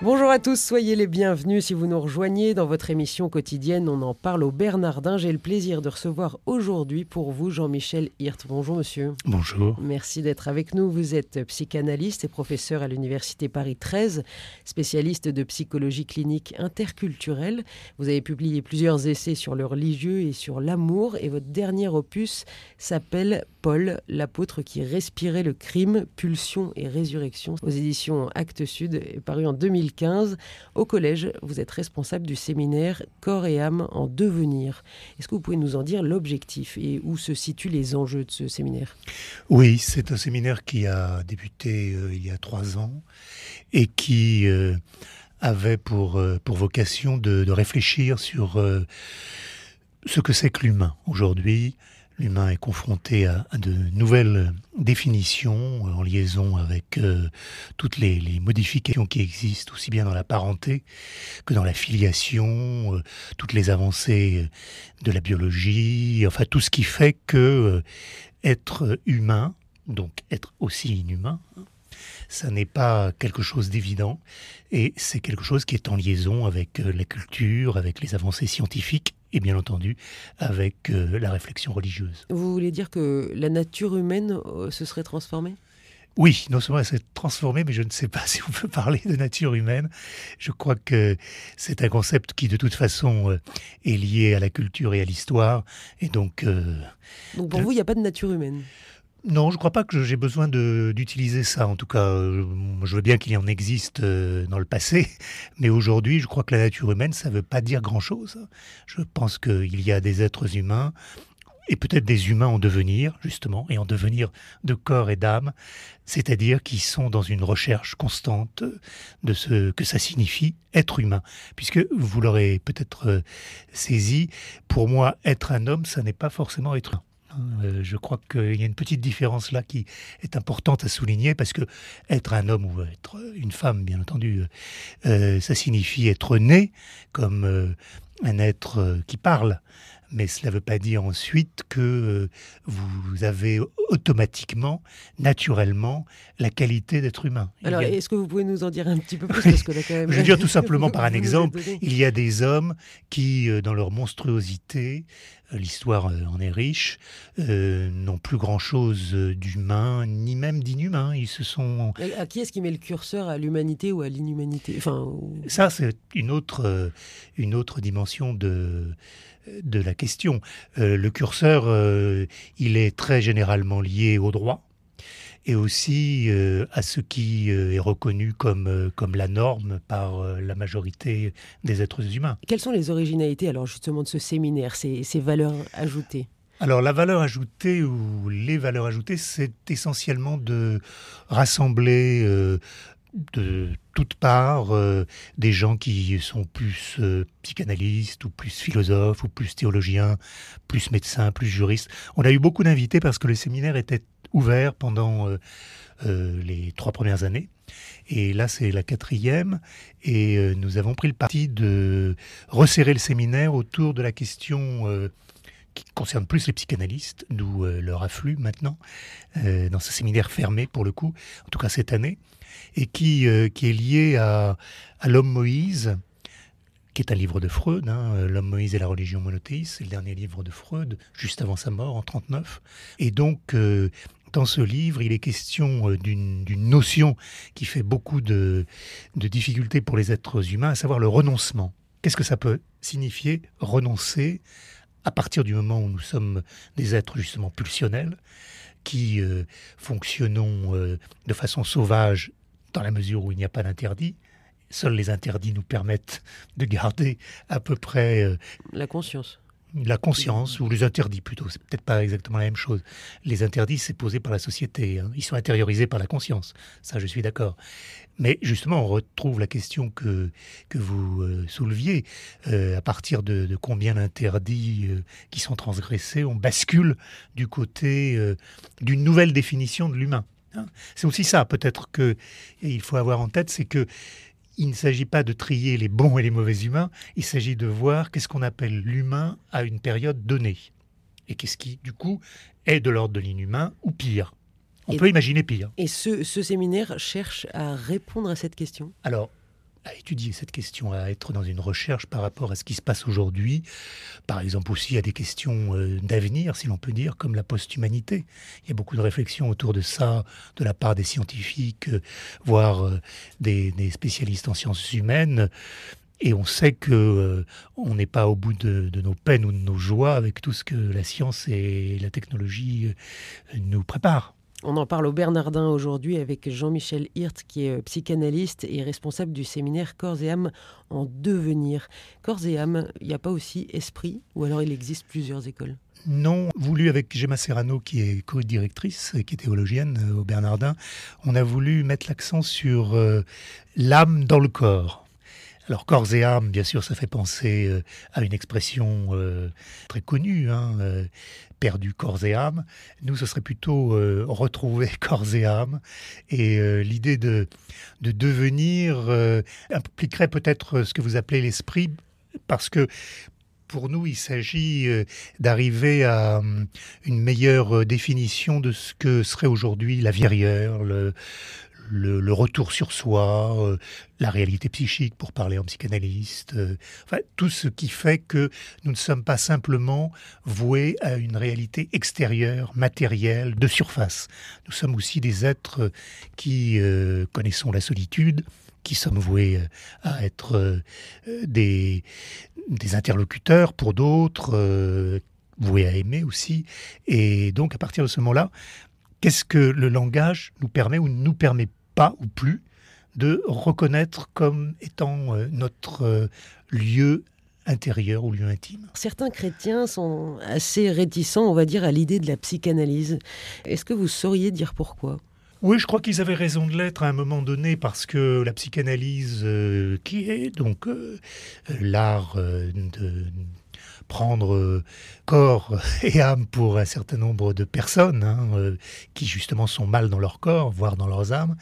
Bonjour à tous, soyez les bienvenus si vous nous rejoignez dans votre émission quotidienne On en parle au Bernardin. J'ai le plaisir de recevoir aujourd'hui pour vous Jean-Michel Hirt. Bonjour monsieur. Bonjour. Merci d'être avec nous. Vous êtes psychanalyste et professeur à l'Université Paris 13, spécialiste de psychologie clinique interculturelle. Vous avez publié plusieurs essais sur le religieux et sur l'amour et votre dernier opus s'appelle Paul, l'apôtre qui respirait le crime, pulsion et résurrection aux éditions Actes Sud, paru en 2015. Au collège, vous êtes responsable du séminaire Corps et âme en devenir. Est-ce que vous pouvez nous en dire l'objectif et où se situent les enjeux de ce séminaire? Oui, c'est un séminaire qui a débuté euh, il y a trois ans et qui euh, avait pour, euh, pour vocation de réfléchir sur ce que c'est que l'humain aujourd'hui, L'humain est confronté à, de nouvelles définitions en liaison avec euh, toutes les, modifications qui existent, aussi bien dans la parenté que dans la filiation, euh, toutes les avancées de la biologie, enfin tout ce qui fait que euh, être humain, donc être aussi inhumain, ça n'est pas quelque chose d'évident et c'est quelque chose qui est en liaison avec la culture, avec les avancées scientifiques et bien entendu avec euh, la réflexion religieuse. Vous voulez dire que la nature humaine euh, se serait transformée? Oui, non seulement elle s'est transformée, mais je ne sais pas si on peut parler de nature humaine. Je crois que c'est un concept qui, de toute façon, euh, est lié à la culture et à l'histoire. Et donc. donc pour vous, il n'y a pas de nature humaine? Non, je ne crois pas que j'ai besoin d'utiliser ça. En tout cas, je, veux bien qu'il y en existe euh, dans le passé, mais aujourd'hui, je crois que la nature humaine, ça ne veut pas dire grand-chose. Je pense qu'il y a des êtres humains, et peut-être des humains en devenir, justement, et en devenir de corps et d'âme, c'est-à-dire qui sont dans une recherche constante de ce que ça signifie être humain. Puisque vous l'aurez peut-être euh, saisi, pour moi, être un homme, ça n'est pas forcément être un. Euh, je crois qu'il y a une petite différence là qui est importante à souligner parce que être un homme ou être une femme, bien entendu, euh, ça signifie être né comme euh, un être qui parle. Mais cela ne veut pas dire ensuite que vous avez automatiquement, naturellement, la qualité d'être humain. Alors, est-ce que vous pouvez nous en dire un petit peu plus parce que Je veux dire tout simplement par un exemple, il y a des hommes qui, dans leur monstruosité, l'histoire euh, en est riche, euh, n'ont plus grand-chose d'humain, ni même d'inhumain. Ils se sont... À qui est-ce qui met le curseur À l'humanité ou à l'inhumanité? Enfin, Ça, c'est une autre, euh, une autre dimension de, de la question. le curseur, il est très généralement lié au droit et aussi euh, à ce qui euh, est reconnu comme, euh, comme la norme par la majorité des êtres humains. Quelles sont les originalités alors justement de ce séminaire, ces, ces valeurs ajoutées? Alors la valeur ajoutée ou les valeurs ajoutées, c'est essentiellement de rassembler de toutes parts des gens qui sont plus psychanalystes ou plus philosophes ou plus théologiens, plus médecins, plus juristes. On a eu beaucoup d'invités parce que le séminaire était ouvert pendant euh, euh, les trois premières années. Et là, c'est la quatrième. Et euh, nous avons pris le parti de resserrer le séminaire autour de la question qui concerne plus les psychanalystes, d'où leur afflux maintenant, dans ce séminaire fermé pour le coup, en tout cas cette année, et qui, qui est lié à, l'homme Moïse, qui est un livre de Freud, hein, L'homme Moïse et la religion monothéiste, c'est le dernier livre de Freud, juste avant sa mort, en 39. Et donc, dans ce livre, il est question euh, d'une notion qui fait beaucoup de, difficultés pour les êtres humains, à savoir le renoncement. Qu'est-ce que ça peut signifier renoncer à partir du moment où nous sommes des êtres justement pulsionnels, qui euh, fonctionnons euh, de façon sauvage dans la mesure où il n'y a pas d'interdit. Seuls les interdits nous permettent de garder à peu près... la conscience la conscience, ou les interdits plutôt, c'est peut-être pas exactement la même chose. Les interdits, c'est posé par la société, hein. ils sont intériorisés par la conscience, ça je suis d'accord. Mais justement, on retrouve la question que, que vous euh, souleviez, euh, à partir de, combien d'interdits euh, qui sont transgressés, on bascule du côté d'une nouvelle définition de l'humain. Hein. c'est aussi ça, peut-être qu'il faut avoir en tête, c'est que il ne s'agit pas de trier les bons et les mauvais humains, il s'agit de voir qu'est-ce qu'on appelle l'humain à une période donnée. Et qu'est-ce qui, du coup, est de l'ordre de l'inhumain ou pire. On peut imaginer pire. Et ce, ce séminaire cherche à répondre à cette question? Alors, à étudier cette question, à être dans une recherche par rapport à ce qui se passe aujourd'hui. Par exemple aussi à des questions euh, d'avenir, si l'on peut dire, comme la post-humanité. Il y a beaucoup de réflexions autour de ça de la part des scientifiques, euh, voire euh, des, spécialistes en sciences humaines. Et on sait que on n'est pas au bout de, de, nos peines ou de nos joies avec tout ce que la science et la technologie nous préparent. On en parle au Bernardin aujourd'hui avec Jean-Michel Hirt, qui est euh, psychanalyste et responsable du séminaire Corps et âme en devenir. Corps et âme, il n'y a pas aussi esprit, ou alors il existe plusieurs écoles? Non, voulu avec Gemma Serrano, qui est co-directrice, qui est théologienne euh, au Bernardin, on a voulu mettre l'accent sur euh, l'âme dans le corps. Alors corps et âme, bien sûr, ça fait penser à une expression très connue, hein, perdu corps et âme. Nous, ce serait plutôt euh, retrouver corps et âme. Et euh, l'idée de, de devenir euh, impliquerait peut-être ce que vous appelez l'esprit, parce que pour nous, il s'agit d'arriver à une meilleure définition de ce que serait aujourd'hui la vierrière, le, le, retour sur soi, euh, la réalité psychique pour parler en psychanalyste, euh, enfin, tout ce qui fait que nous ne sommes pas simplement voués à une réalité extérieure, matérielle, de surface. Nous sommes aussi des êtres qui euh, connaissons la solitude, qui sommes voués à être des, des interlocuteurs pour d'autres, voués à aimer aussi. Et donc, à partir de ce moment-là, qu'est-ce que le langage nous permet ou ne nous permet pas ou plus de reconnaître comme étant euh, notre euh, lieu intérieur ou lieu intime. Certains chrétiens sont assez réticents, on va dire, à l'idée de la psychanalyse. Est-ce que vous sauriez dire pourquoi? Oui, je crois qu'ils avaient raison de l'être à un moment donné parce que la psychanalyse, euh, qui est donc l'art de prendre euh, corps et âme pour un certain nombre de personnes hein, euh, qui justement sont mal dans leur corps, voire dans leurs âmes.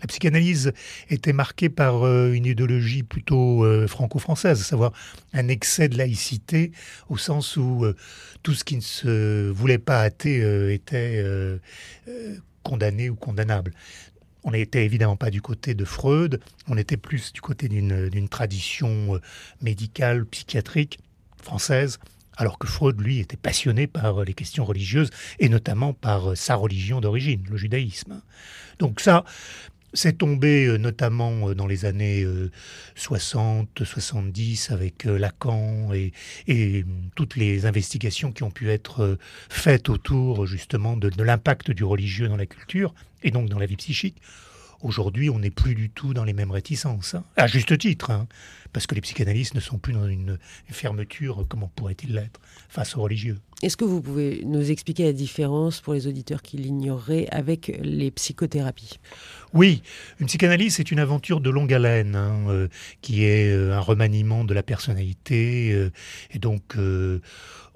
La psychanalyse était marquée par euh, une idéologie plutôt franco-française, à savoir un excès de laïcité au sens où tout ce qui ne se voulait pas athée était condamné ou condamnable. On n'était évidemment pas du côté de Freud, on était plus du côté d'une tradition médicale, psychiatrique française, alors que Freud, lui, était passionné par les questions religieuses, et notamment par sa religion d'origine, le judaïsme. Donc ça, c'est tombé euh, notamment euh, dans les années 60, euh, 70 avec Lacan et, et, toutes les investigations qui ont pu être faites autour justement de, l'impact du religieux dans la culture et donc dans la vie psychique. Aujourd'hui, on n'est plus du tout dans les mêmes réticences, hein. à juste titre. Hein parce que les psychanalystes ne sont plus dans une, fermeture, comment pourrait-il l'être, face aux religieux. Est-ce que vous pouvez nous expliquer la différence pour les auditeurs qui l'ignoreraient avec les psychothérapies? Oui, une psychanalyse, c'est une aventure de longue haleine, hein, euh, qui est euh, un remaniement de la personnalité, euh, et donc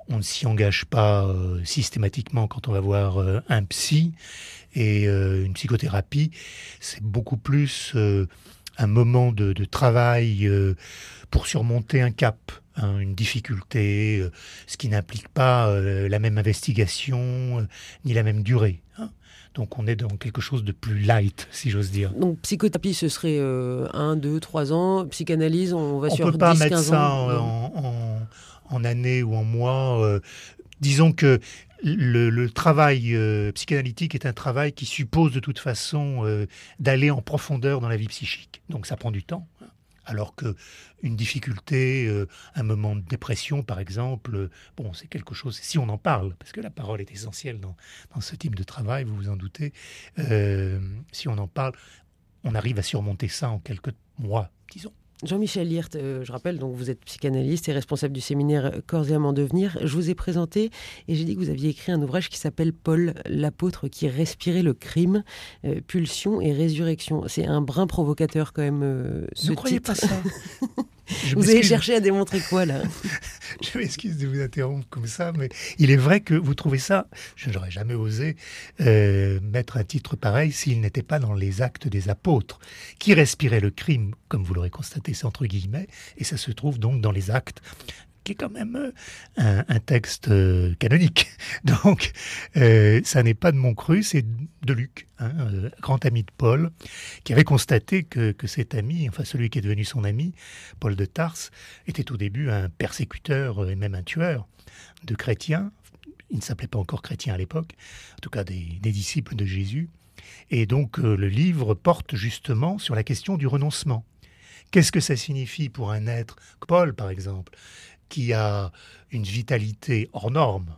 on ne s'y engage pas systématiquement quand on va voir un psy, et une psychothérapie, c'est beaucoup plus un moment de, travail euh, pour surmonter un cap, hein, une difficulté, euh, ce qui n'implique pas euh, la même investigation ni la même durée. Hein. Donc on est dans quelque chose de plus light, si j'ose dire. Donc psychothérapie, ce serait 1, 2, 3 ans. Psychanalyse, on va sur 10, 15 ans. On ne peut pas mettre ça en, en, années ou en mois. disons que le, travail euh, psychanalytique est un travail qui suppose de toute façon euh, d'aller en profondeur dans la vie psychique. Donc ça prend du temps. Hein. Alors que une difficulté, euh, un moment de dépression, par exemple, bon, c'est quelque chose. Si on en parle, parce que la parole est essentielle dans ce type de travail, vous vous en doutez. si on en parle, on arrive à surmonter ça en quelques mois, disons. Jean-Michel Liert, euh, je rappelle, donc vous êtes psychanalyste et responsable du séminaire Corps et âme en devenir. Je vous ai présenté et j'ai dit que vous aviez écrit un ouvrage qui s'appelle Paul, l'apôtre qui respirait le crime, euh, pulsion et résurrection. C'est un brin provocateur quand même. Euh, ce ne croyez pas ça. vous avez cherché à démontrer quoi là je m'excuse de vous interrompre comme ça, mais il est vrai que vous trouvez ça, je n'aurais jamais osé euh, mettre un titre pareil s'il n'était pas dans les actes des apôtres, qui respiraient le crime, comme vous l'aurez constaté, c'est entre guillemets, et ça se trouve donc dans les actes qui est quand même euh, un, texte euh, canonique. Donc, euh, ça n'est pas de mon cru, c'est de Luc, hein, grand ami de Paul, qui avait constaté que, cet ami, enfin celui qui est devenu son ami, Paul de Tarse, était au début un persécuteur et même un tueur de chrétiens. Il ne s'appelait pas encore chrétien à l'époque, en tout cas des, des disciples de Jésus. Et donc le livre porte justement sur la question du renoncement. Qu'est-ce que ça signifie pour un être, Paul par exemple, qui a une vitalité hors norme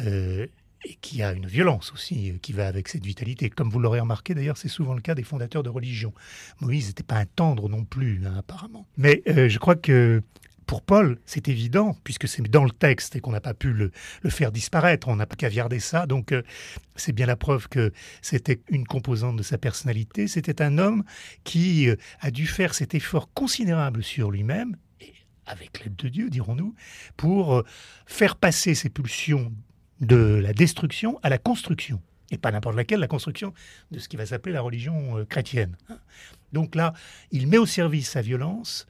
euh, et qui a une violence aussi euh, qui va avec cette vitalité. Comme vous l'aurez remarqué d'ailleurs, c'est souvent le cas des fondateurs de religion. Moïse n'était pas un tendre non plus, hein, apparemment. Mais euh, je crois que pour Paul, c'est évident, puisque c'est dans le texte et qu'on n'a pas pu le, faire disparaître, on n'a pas caviardé ça, donc c'est bien la preuve que c'était une composante de sa personnalité. C'était un homme qui a dû faire cet effort considérable sur lui-même, avec l'aide de Dieu, dirons-nous, pour euh, faire passer ces pulsions de la destruction à la construction. Et pas n'importe laquelle, la construction de ce qui va s'appeler la religion euh, chrétienne. Donc là, il met au service sa violence,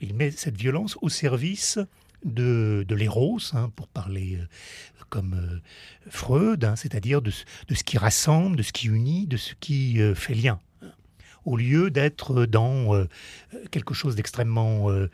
il met cette violence au service de, de l'éros, hein, pour parler euh, comme Freud, hein, c'est-à-dire de, ce qui rassemble, de ce qui unit, de ce qui fait lien au lieu d'être dans euh, quelque chose d'extrêmement euh,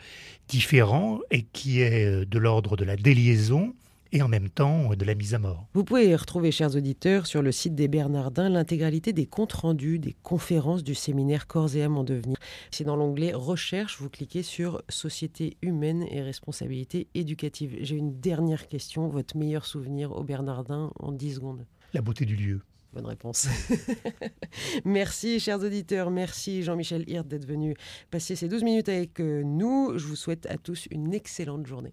différent et qui est euh, de l'ordre de la déliaison et en même temps de la mise à mort. Vous pouvez retrouver, chers auditeurs, sur le site des Bernardins, l'intégralité des comptes rendus des conférences du séminaire Corps et âme en devenir. C'est dans l'onglet Recherche, vous cliquez sur Société humaine et responsabilité éducative. J'ai une dernière question, votre meilleur souvenir au Bernardin en 10 secondes. La beauté du lieu. Bonne réponse. merci, chers auditeurs. Merci, Jean-Michel Hirt, d'être venu passer ces 12 minutes avec euh, nous. Je vous souhaite à tous une excellente journée.